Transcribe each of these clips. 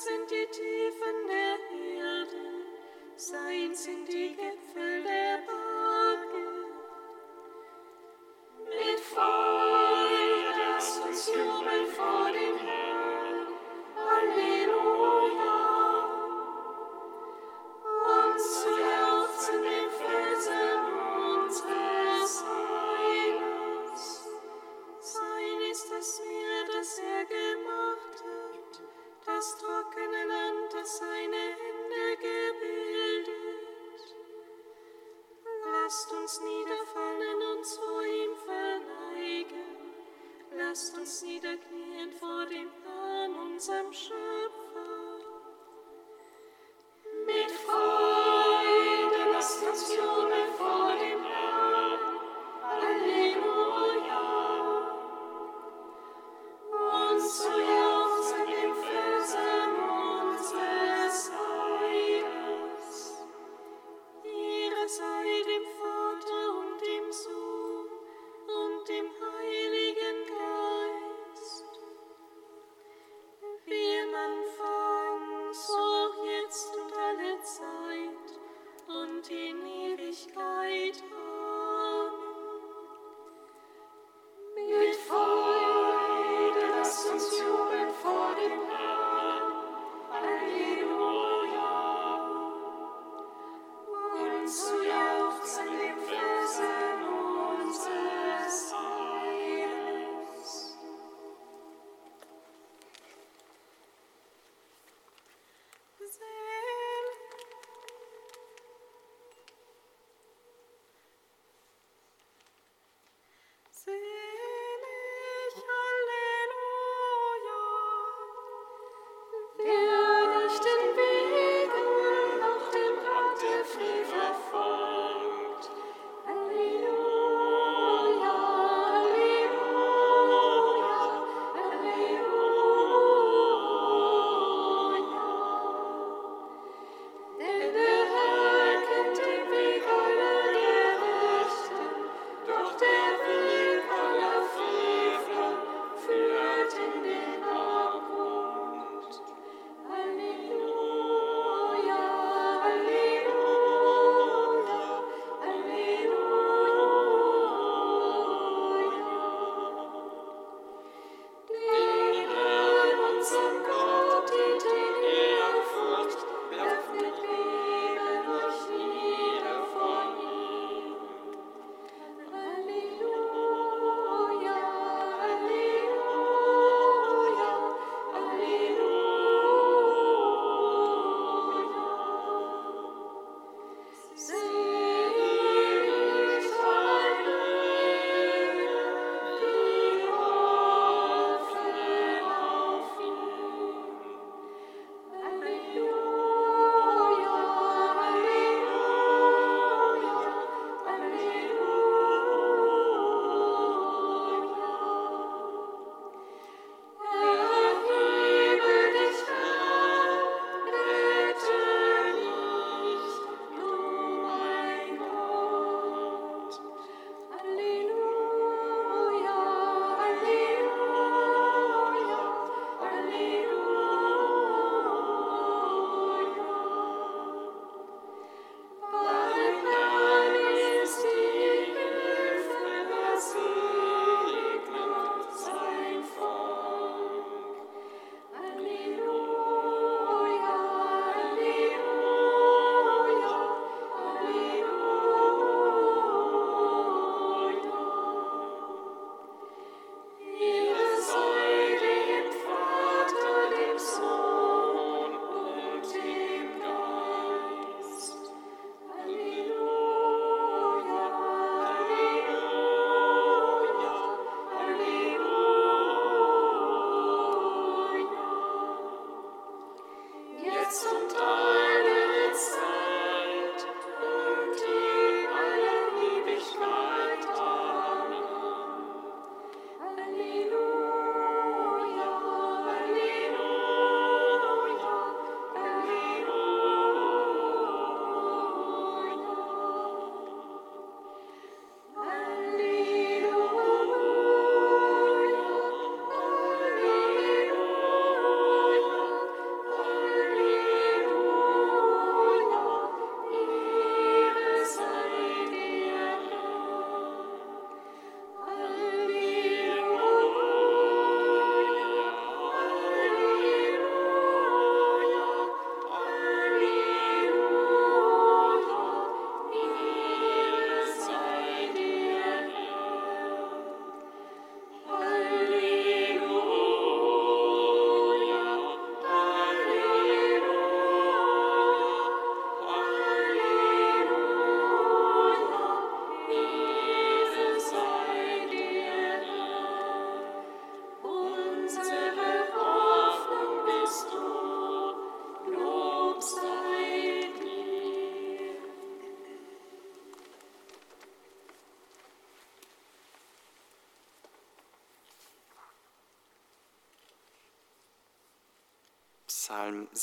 sind die Tiefen der Erde, sein sind die seid im Fall.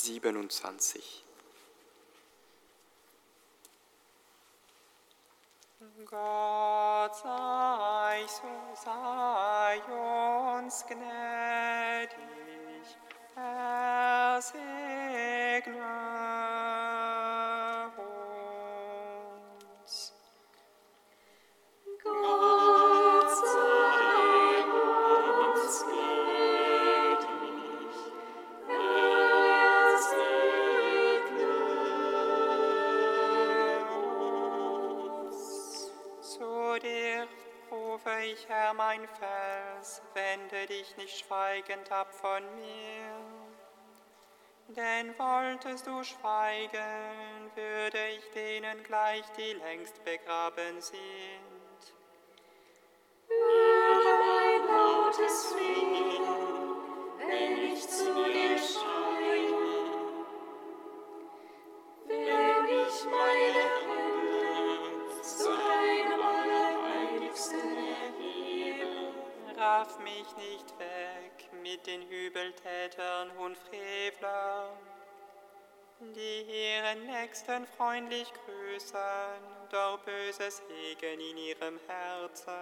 Psalm 27. Gott sei, so sei uns gnädig, er segne rufe ich, Herr, mein Vers, wende dich nicht schweigend ab von mir. Denn wolltest du schweigen, würde ich denen gleich, die längst begraben sind. Höre mein lautes Flehen, wenn ich zu dir schreie. Übeltätern und Frevlern, die ihren Nächsten freundlich grüßen, doch böses hegen in ihrem Herzen.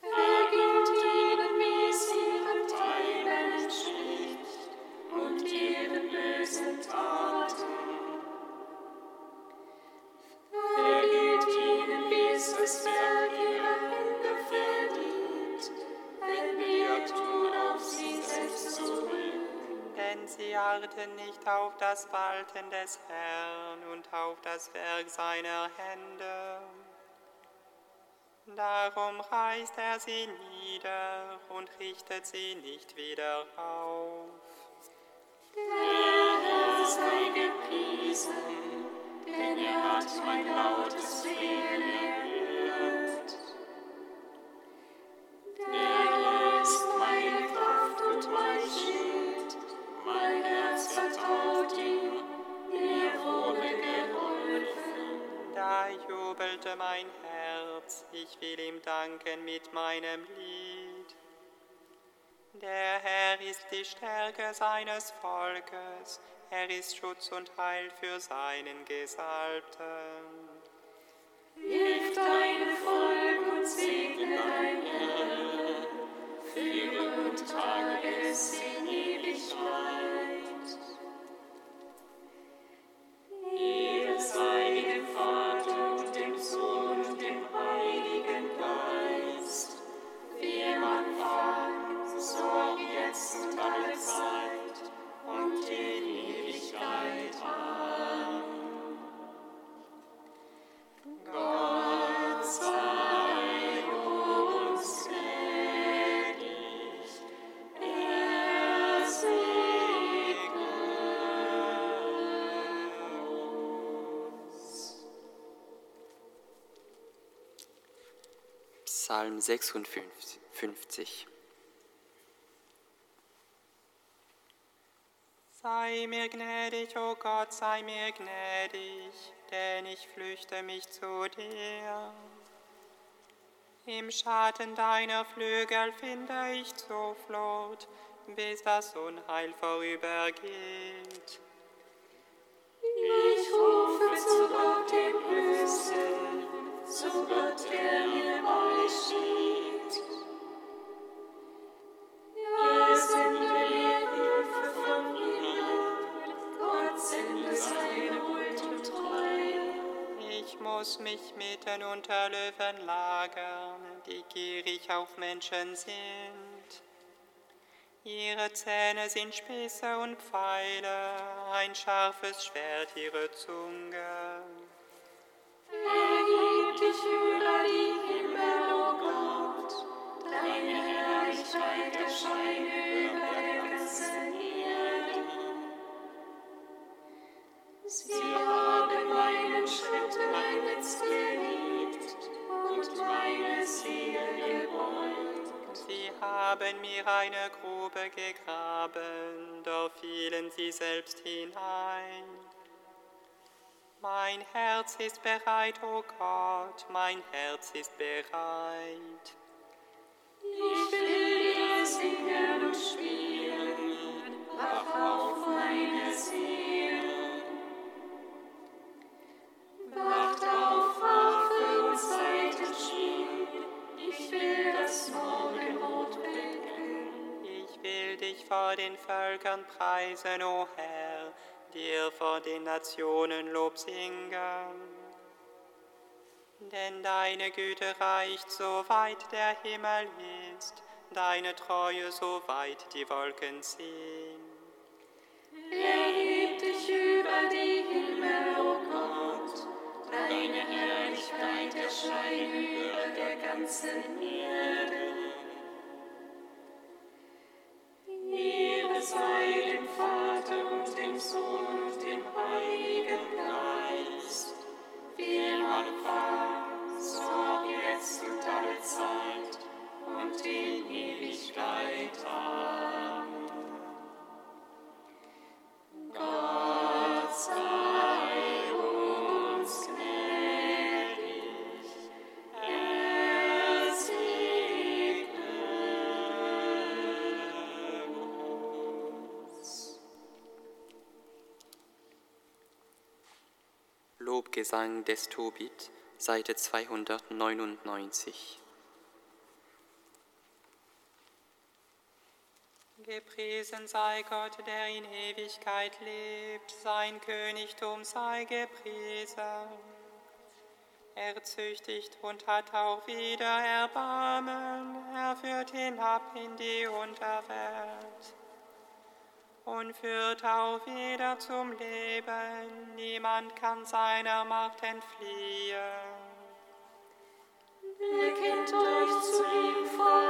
Vergib ihnen, wie es ihren Teilen entspricht, und ihren bösen Taten. Sie harrten nicht auf das Walten des Herrn und auf das Werk seiner Hände. Darum reißt er sie nieder und richtet sie nicht wieder auf. Der Herr sei gepriesen, denn er hat mein lautes Flehen jubelte mein Herz, ich will ihm danken mit meinem Lied. Der Herr ist die Stärke seines Volkes, er ist Schutz und Heil für seinen Gesalbten. Hilf deinem Volk und segne dein Herr, führe und trage es in Ewigkeit. Psalm 56. Sei mir gnädig, o Gott, sei mir gnädig, denn ich flüchte mich zu dir. Im Schatten deiner Flügel finde ich Zuflucht, bis das Unheil vorübergeht. Mitten unter Löwen lagern, die gierig auf Menschen sind. Ihre Zähne sind Spitze und Pfeile, ein scharfes Schwert ihre Zunge. Sie selbst hinein. Mein Herz ist bereit, o Gott, mein Herz ist bereit. Ich will dir singen und spielen, wach auf meine Seele. Wacht auf, Waffe und seid entschieden, ich will das Morgenrot vor den Völkern preisen, o Herr, dir vor den Nationen Lob singen. Denn deine Güte reicht so weit der Himmel ist, deine Treue so weit die Wolken ziehen. Erheb dich über die Himmel, o Gott, deine Herrlichkeit erscheine über der ganzen Erde. Zeit und in Ewigkeit. Lobgesang des Tobit, Seite 299. Gepriesen sei Gott, der in Ewigkeit lebt, sein Königtum sei gepriesen. Er züchtigt und hat auch wieder Erbarmen, er führt hinab in die Unterwelt und führt auch wieder zum Leben, niemand kann seiner Macht entfliehen. Bekennt euch zu ihm vor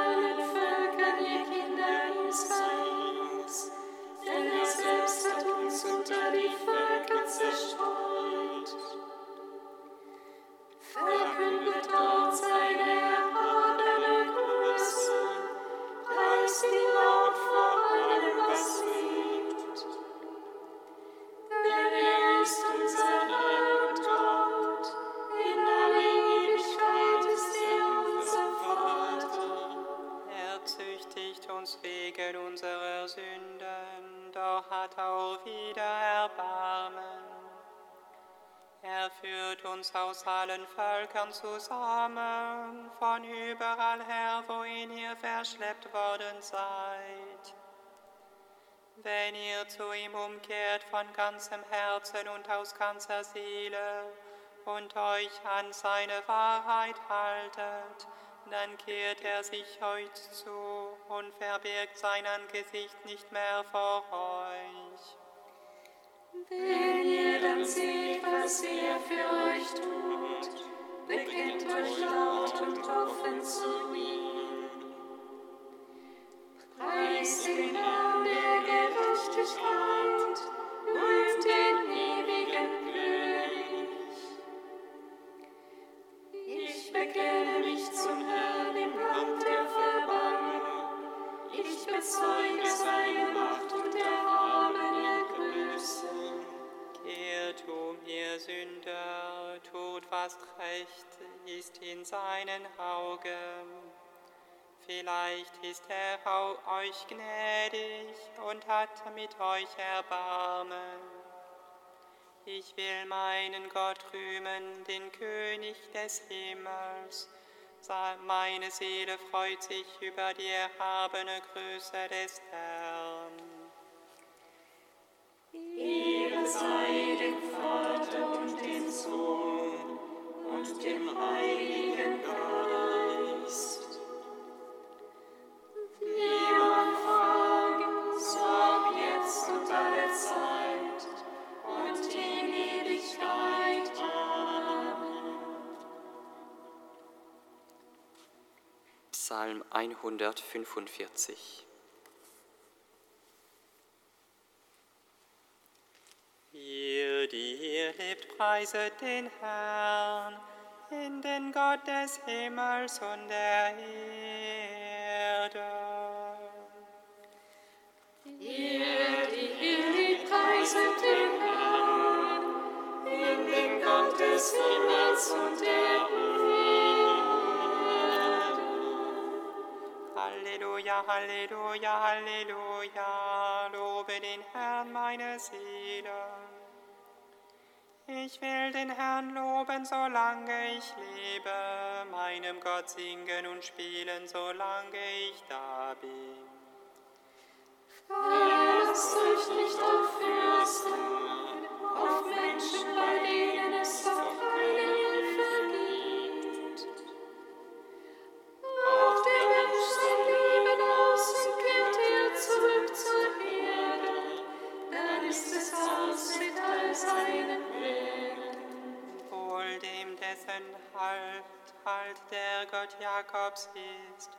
allen Völkern zusammen, von überall her, wohin ihr verschleppt worden seid. Wenn ihr zu ihm umkehrt von ganzem Herzen und aus ganzer Seele und euch an seine Wahrheit haltet, dann kehrt er sich euch zu und verbirgt sein Angesicht nicht mehr vor euch. Wenn ihr dann seht, was er für euch tut, bekennt euch laut und offen zu ihm. Preist den Herrn ist er au- euch gnädig und hat mit euch Erbarmen. Ich will meinen Gott rühmen, den König des Himmels. Meine Seele freut sich über die erhabene Größe des Herrn. 145. Ihr, die ihr lebt, preiset den Herrn, in den Gott des Himmels und der Erde. Ihr, die ihr liebt, preiset den Herrn, in den Gott des Himmels und der Erde. Halleluja, Halleluja, Halleluja, Lob lobe den Herrn meine Seele. Ich will den Herrn loben, solange ich lebe, meinem Gott singen und spielen, solange ich da bin. Verlasst euch nicht auf Fürsten, auf Menschen, Jakobs ist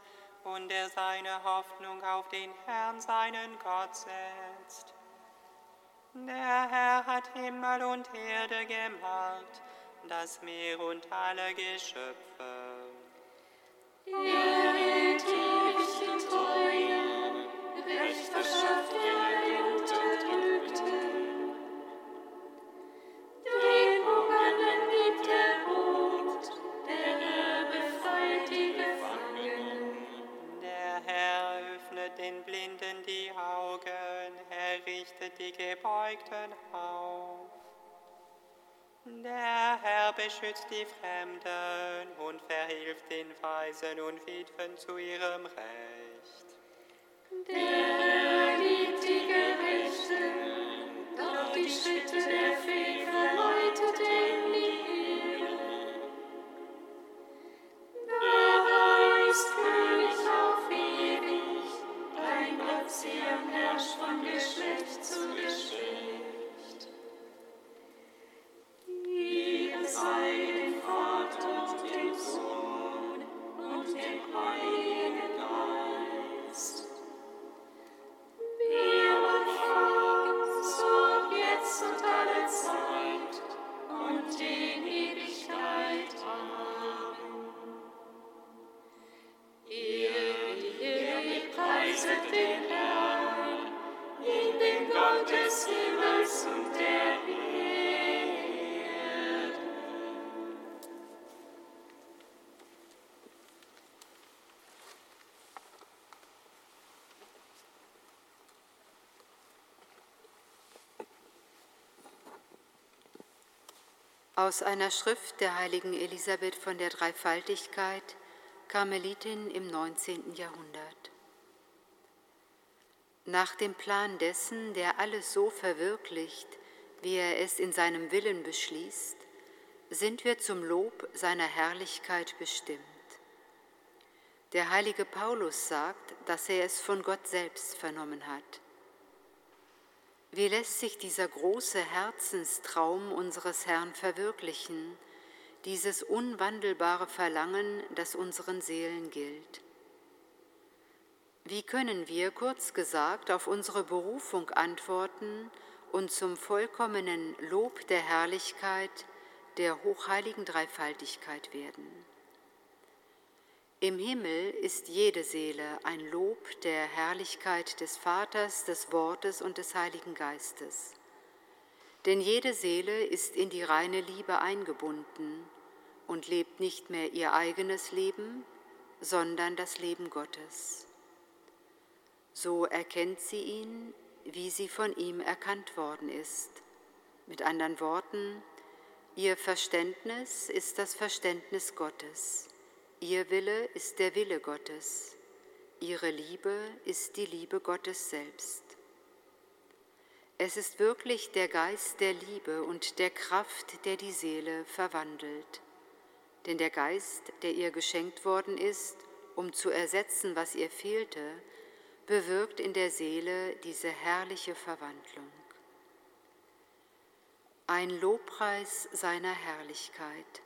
und der seine Hoffnung auf den Herrn, seinen Gott setzt. Der Herr hat Himmel und Erde gemacht, das Meer und alle Geschöpfe. Er hält ewig die Treue, Recht verschafft er die Gebeugten auf. Der Herr beschützt die Fremden und verhilft den Weisen und Witwen zu ihrem Recht. Der Aus einer Schrift der heiligen Elisabeth von der Dreifaltigkeit, Karmelitin im 19. Jahrhundert. Nach dem Plan dessen, der alles so verwirklicht, wie er es in seinem Willen beschließt, sind wir zum Lob seiner Herrlichkeit bestimmt. Der heilige Paulus sagt, dass er es von Gott selbst vernommen hat. Wie lässt sich dieser große Herzenstraum unseres Herrn verwirklichen, dieses unwandelbare Verlangen, das unseren Seelen gilt? Wie können wir, kurz gesagt, auf unsere Berufung antworten und zum vollkommenen Lob der Herrlichkeit der hochheiligen Dreifaltigkeit werden? Im Himmel ist jede Seele ein Lob der Herrlichkeit des Vaters, des Wortes und des Heiligen Geistes. Denn jede Seele ist in die reine Liebe eingebunden und lebt nicht mehr ihr eigenes Leben, sondern das Leben Gottes. So erkennt sie ihn, wie sie von ihm erkannt worden ist. Mit anderen Worten, ihr Verständnis ist das Verständnis Gottes. Ihr Wille ist der Wille Gottes, ihre Liebe ist die Liebe Gottes selbst. Es ist wirklich der Geist der Liebe und der Kraft, der die Seele verwandelt. Denn der Geist, der ihr geschenkt worden ist, um zu ersetzen, was ihr fehlte, bewirkt in der Seele diese herrliche Verwandlung. Ein Lobpreis seiner Herrlichkeit.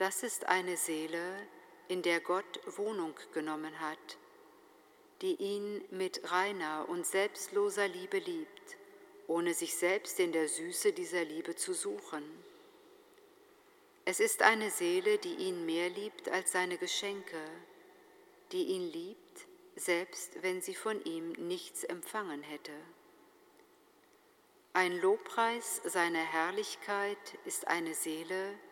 Das ist eine Seele, in der Gott Wohnung genommen hat, die ihn mit reiner und selbstloser Liebe liebt, ohne sich selbst in der Süße dieser Liebe zu suchen. Es ist eine Seele, die ihn mehr liebt als seine Geschenke, die ihn liebt, selbst wenn sie von ihm nichts empfangen hätte. Ein Lobpreis seiner Herrlichkeit ist eine Seele, die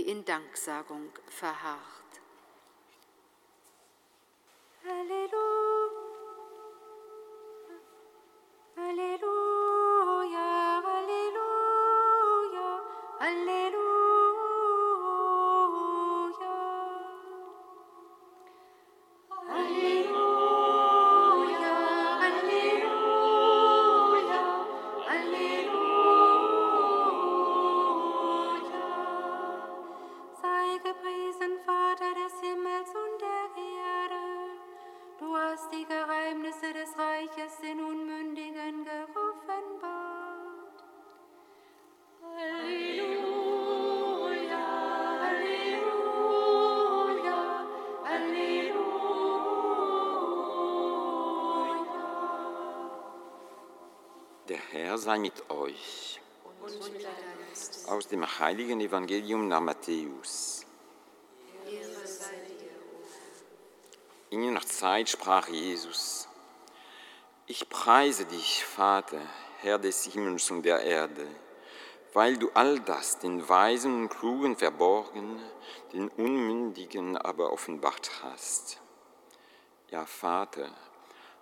in Danksagung verharrt. Halleluja, Herr sei mit euch. Aus dem heiligen Evangelium nach Matthäus. In jener Zeit sprach Jesus, ich preise dich, Vater, Herr des Himmels und der Erde, weil du all das den Weisen und Klugen verborgen, den Unmündigen aber offenbart hast. Ja, Vater,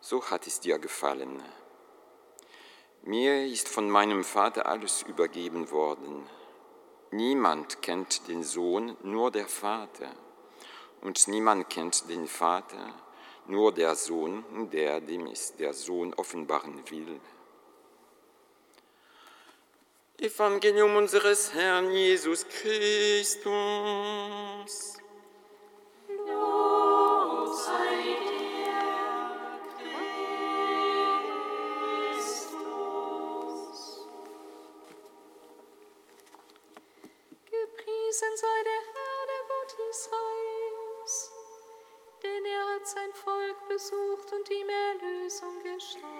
so hat es dir gefallen. Mir ist von meinem Vater alles übergeben worden. Niemand kennt den Sohn, nur der Vater. Und niemand kennt den Vater, nur der Sohn, der dem es der Sohn offenbaren will. Evangelium unseres Herrn Jesus Christus. Lob sei Gepriesen sei der Herr, der Gott Israels, denn er hat sein Volk besucht und ihm Erlösung geschaffen.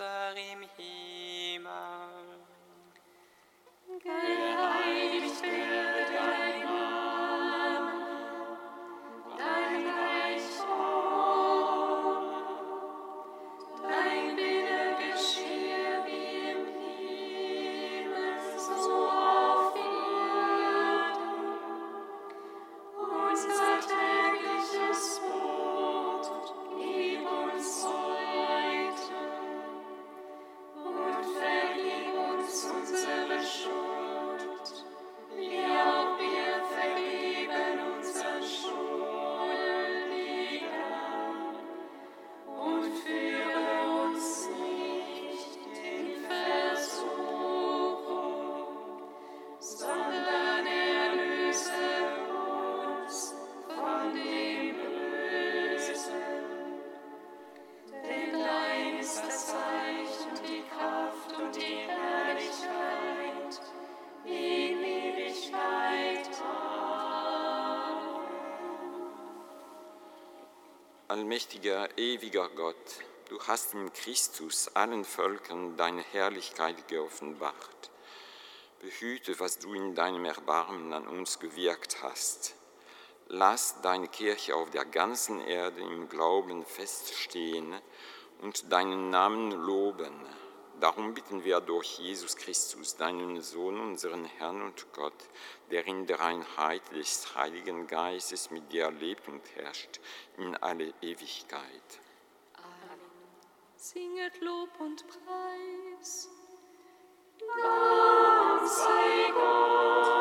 مصارمه Allmächtiger, ewiger Gott, du hast in Christus allen Völkern deine Herrlichkeit geoffenbart. Behüte, was du in deinem Erbarmen an uns gewirkt hast. Lass deine Kirche auf der ganzen Erde im Glauben feststehen und deinen Namen loben. Darum bitten wir durch Jesus Christus, deinen Sohn, unseren Herrn und Gott, der in der Einheit des Heiligen Geistes mit dir lebt und herrscht in alle Ewigkeit. Amen. Singet Lob und Preis. Dank sei Gott.